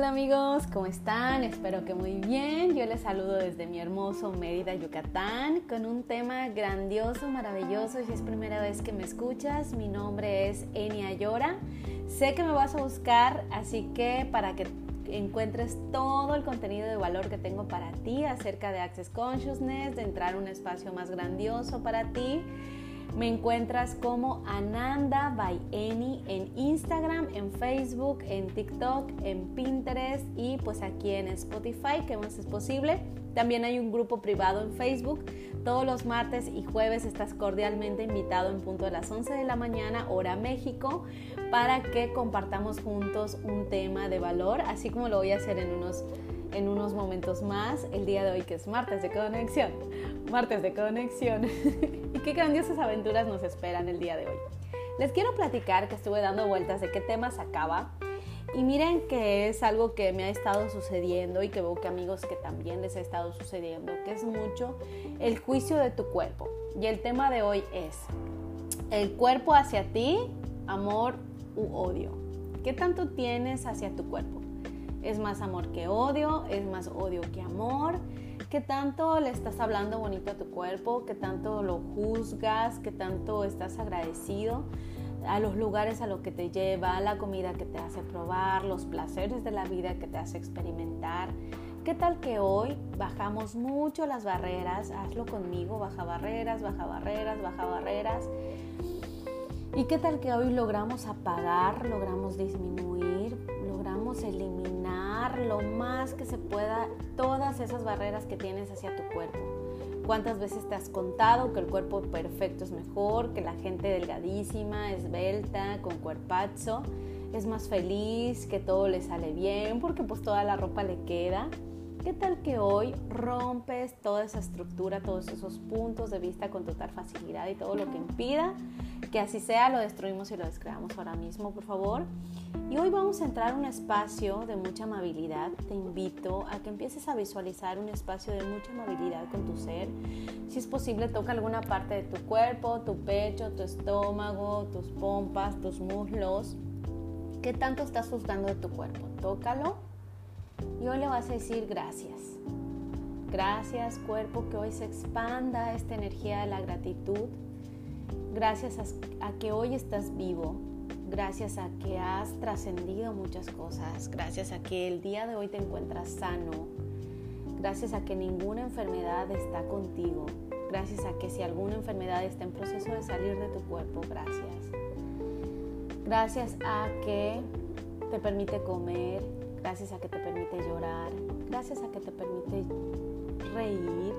Hola amigos, ¿cómo están? Espero que muy bien. Yo les saludo desde mi hermoso Mérida, Yucatán, con un tema grandioso, maravilloso. Si es primera vez que me escuchas, mi nombre es Enia Llora. Sé que me vas a buscar, así que para que encuentres todo el contenido de valor que tengo para ti acerca de Access Consciousness, de entrar a un espacio más grandioso para ti me encuentras como Ananda by en Instagram, en Facebook, en TikTok, en Pinterest y pues aquí en Spotify, que más es posible. También hay un grupo privado en Facebook. Todos los martes y jueves estás cordialmente invitado en punto de las 11 de la mañana, hora México, para que compartamos juntos un tema de valor, así como lo voy a hacer en unos en unos momentos más el día de hoy que es martes de conexión. Martes de conexión. y qué grandiosas aventuras nos esperan el día de hoy. Les quiero platicar que estuve dando vueltas de qué tema sacaba. Y miren que es algo que me ha estado sucediendo y que veo que amigos que también les ha estado sucediendo, que es mucho el juicio de tu cuerpo. Y el tema de hoy es el cuerpo hacia ti, amor u odio. ¿Qué tanto tienes hacia tu cuerpo? Es más amor que odio, es más odio que amor. ¿Qué tanto le estás hablando bonito a tu cuerpo? ¿Qué tanto lo juzgas? ¿Qué tanto estás agradecido? a los lugares a los que te lleva, la comida que te hace probar, los placeres de la vida que te hace experimentar. ¿Qué tal que hoy bajamos mucho las barreras? Hazlo conmigo, baja barreras, baja barreras, baja barreras. ¿Y qué tal que hoy logramos apagar, logramos disminuir, logramos eliminar? lo más que se pueda todas esas barreras que tienes hacia tu cuerpo. ¿Cuántas veces te has contado que el cuerpo perfecto es mejor, que la gente delgadísima, esbelta, con cuerpazo, es más feliz, que todo le sale bien, porque pues toda la ropa le queda? ¿Qué tal que hoy rompes toda esa estructura, todos esos puntos de vista con total facilidad y todo lo que impida? Que así sea, lo destruimos y lo descreamos ahora mismo, por favor. Y hoy vamos a entrar a un espacio de mucha amabilidad. Te invito a que empieces a visualizar un espacio de mucha amabilidad con tu ser. Si es posible, toca alguna parte de tu cuerpo, tu pecho, tu estómago, tus pompas, tus muslos. ¿Qué tanto estás juzgando de tu cuerpo? Tócalo y hoy le vas a decir gracias. Gracias cuerpo que hoy se expanda esta energía de la gratitud. Gracias a, que hoy estás vivo. Gracias a que has trascendido muchas cosas. Gracias a que el día de hoy te encuentras sano. Gracias a que ninguna enfermedad está contigo. Gracias a que si alguna enfermedad está en proceso de salir de tu cuerpo, gracias. Gracias a que te permite comer, gracias a que te permite llorar, gracias a que te permite reír,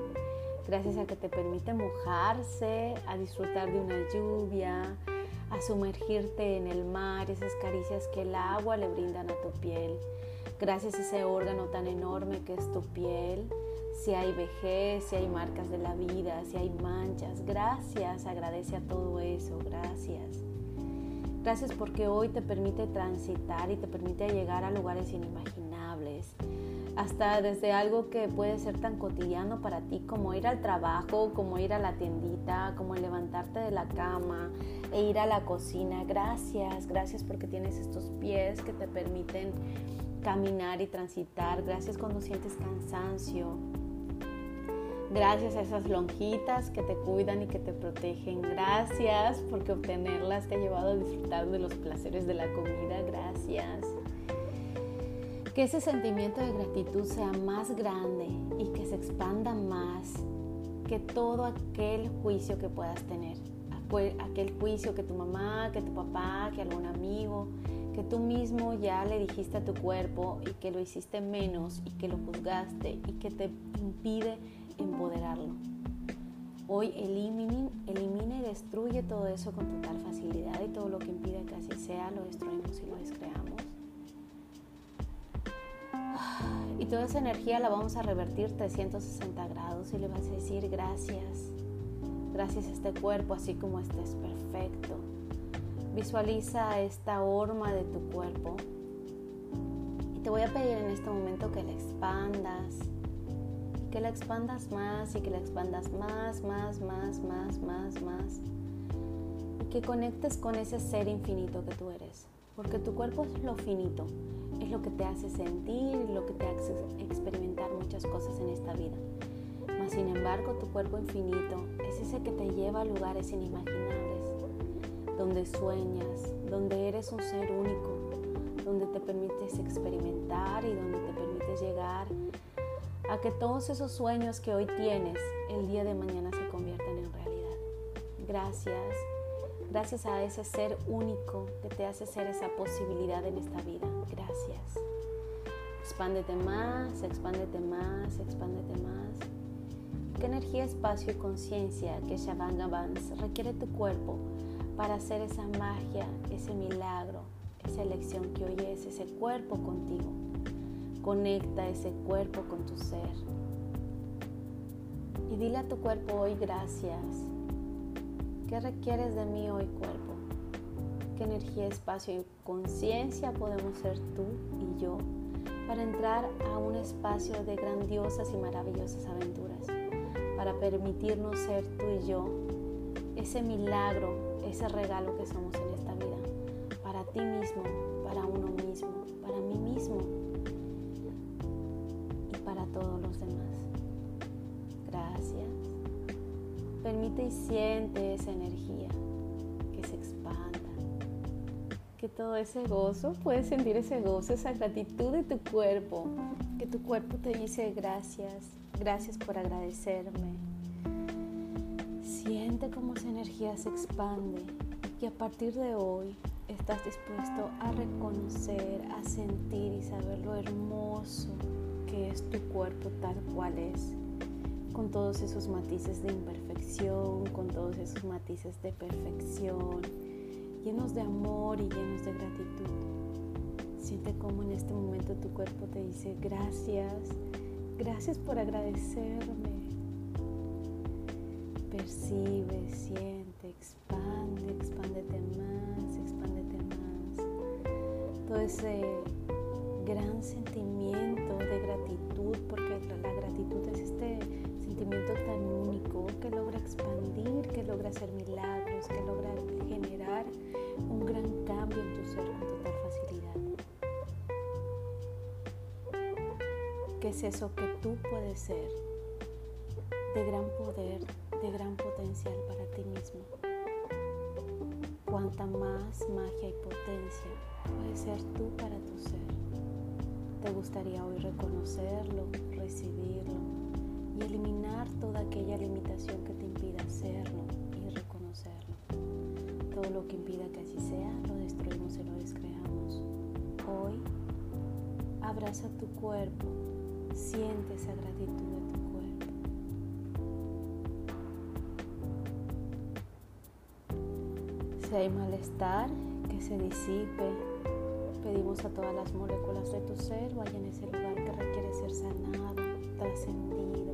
gracias a que te permite mojarse, a disfrutar de una lluvia, a sumergirte en el mar, esas caricias que el agua le brindan a tu piel, gracias a ese órgano tan enorme que es tu piel. Si hay vejez, si hay marcas de la vida, si hay manchas, gracias, agradece a todo eso, gracias. Gracias porque hoy te permite transitar y te permite llegar a lugares inimaginables. Hasta desde algo que puede ser tan cotidiano para ti como ir al trabajo, como ir a la tiendita, como levantarte de la cama e ir a la cocina. Gracias, gracias porque tienes estos pies que te permiten caminar y transitar. Gracias cuando sientes cansancio. Gracias a esas lonjitas que te cuidan y que te protegen. Gracias porque obtenerlas te ha llevado a disfrutar de los placeres de la comida. Gracias. Que ese sentimiento de gratitud sea más grande y que se expanda más que todo aquel juicio que puedas tener. Aquel juicio que tu mamá, que tu papá, que algún amigo, que tú mismo ya le dijiste a tu cuerpo y que lo hiciste menos y que lo juzgaste y que te impide empoderarlo. Hoy elimina y destruye todo eso con total facilidad y todo lo que impide que así sea lo destruimos y lo descreamos. Y toda esa energía la vamos a revertir 360 grados y le vas a decir gracias. Gracias a este cuerpo así como este es perfecto. Visualiza esta horma de tu cuerpo y te voy a pedir en este momento que la expandas, que la expandas más y que la expandas más, más, más, más, más, más. Y que conectes con ese ser infinito que tú eres. Porque tu cuerpo es lo finito, es lo que te hace sentir, lo que te hace experimentar muchas cosas en esta vida. Mas sin embargo, tu cuerpo infinito es ese que te lleva a lugares inimaginables, donde sueñas, donde eres un ser único, donde te permites experimentar y donde te permites llegar a que todos esos sueños que hoy tienes el día de mañana se conviertan en realidad. Gracias, gracias a ese ser único que te hace ser esa posibilidad en esta vida. Gracias. Expándete más, expándete más, expándete más. ¿Qué energía, espacio y conciencia que Shavanga Vance requiere tu cuerpo para hacer esa magia, ese milagro, esa elección que hoy es ese cuerpo contigo? Conecta ese cuerpo con tu ser. Y dile a tu cuerpo hoy gracias. ¿Qué requieres de mí hoy cuerpo? ¿Qué energía, espacio y conciencia podemos ser tú y yo para entrar a un espacio de grandiosas y maravillosas aventuras? Para permitirnos ser tú y yo ese milagro, ese regalo que somos en esta vida. Para ti mismo, para uno mismo, para mí mismo demás. Gracias. Permite y siente esa energía que se expanda. Que todo ese gozo, puedes sentir ese gozo, esa gratitud de tu cuerpo. Que tu cuerpo te dice gracias, gracias por agradecerme. Siente cómo esa energía se expande y a partir de hoy estás dispuesto a reconocer, a sentir y saber lo hermoso que es tu cuerpo tal cual es, con todos esos matices de imperfección, con todos esos matices de perfección, llenos de amor y llenos de gratitud. Siente como en este momento tu cuerpo te dice gracias, gracias por agradecerme. Percibe, siente, expande, expándete más, expándete más. Todo ese gran sentimiento de gratitud, porque la gratitud es este sentimiento tan único que logra expandir, que logra hacer milagros, que logra generar un gran cambio en tu ser con total facilidad. ¿Qué es eso que tú puedes ser? De gran poder, de gran potencial para ti mismo. Cuanta más magia y potencia puede ser tú para tu ser. Te gustaría hoy reconocerlo, recibirlo y eliminar toda aquella limitación que te impida hacerlo y reconocerlo. Todo lo que impida que así sea, lo destruimos y lo descreamos. Hoy, abraza tu cuerpo, siente esa gratitud de tu cuerpo. Si hay malestar, que se disipe Pedimos a todas las moléculas de tu ser vayan a ese lugar que requiere ser sanado, trascendido.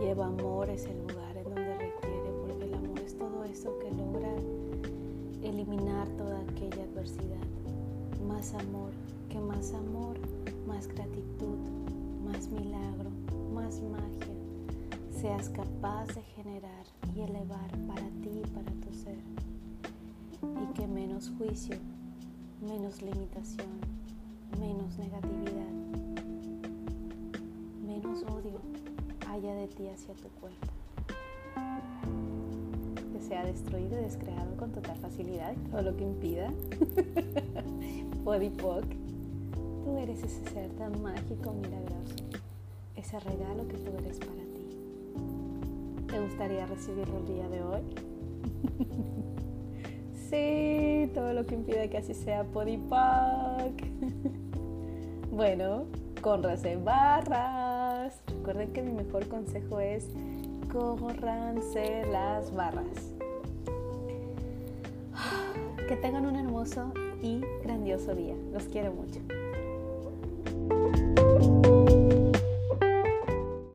Lleva amor a ese lugar en donde requiere, porque el amor es todo eso que logra eliminar toda aquella adversidad. Más amor, que más amor, más gratitud, más milagro, más magia seas capaz de generar y elevar menos juicio, menos limitación, menos negatividad, menos odio haya de ti hacia tu cuerpo. Que sea destruido y descreado con total facilidad todo lo que impida. Podipoc, tú eres ese ser tan mágico, milagroso, ese regalo que tú eres para ti. ¿Te gustaría recibirlo el día de hoy? Sí, todo lo que impide que así sea Podipac. bueno, córranse barras. Recuerden que mi mejor consejo es córranse las barras. Que tengan un hermoso y grandioso día. Los quiero mucho.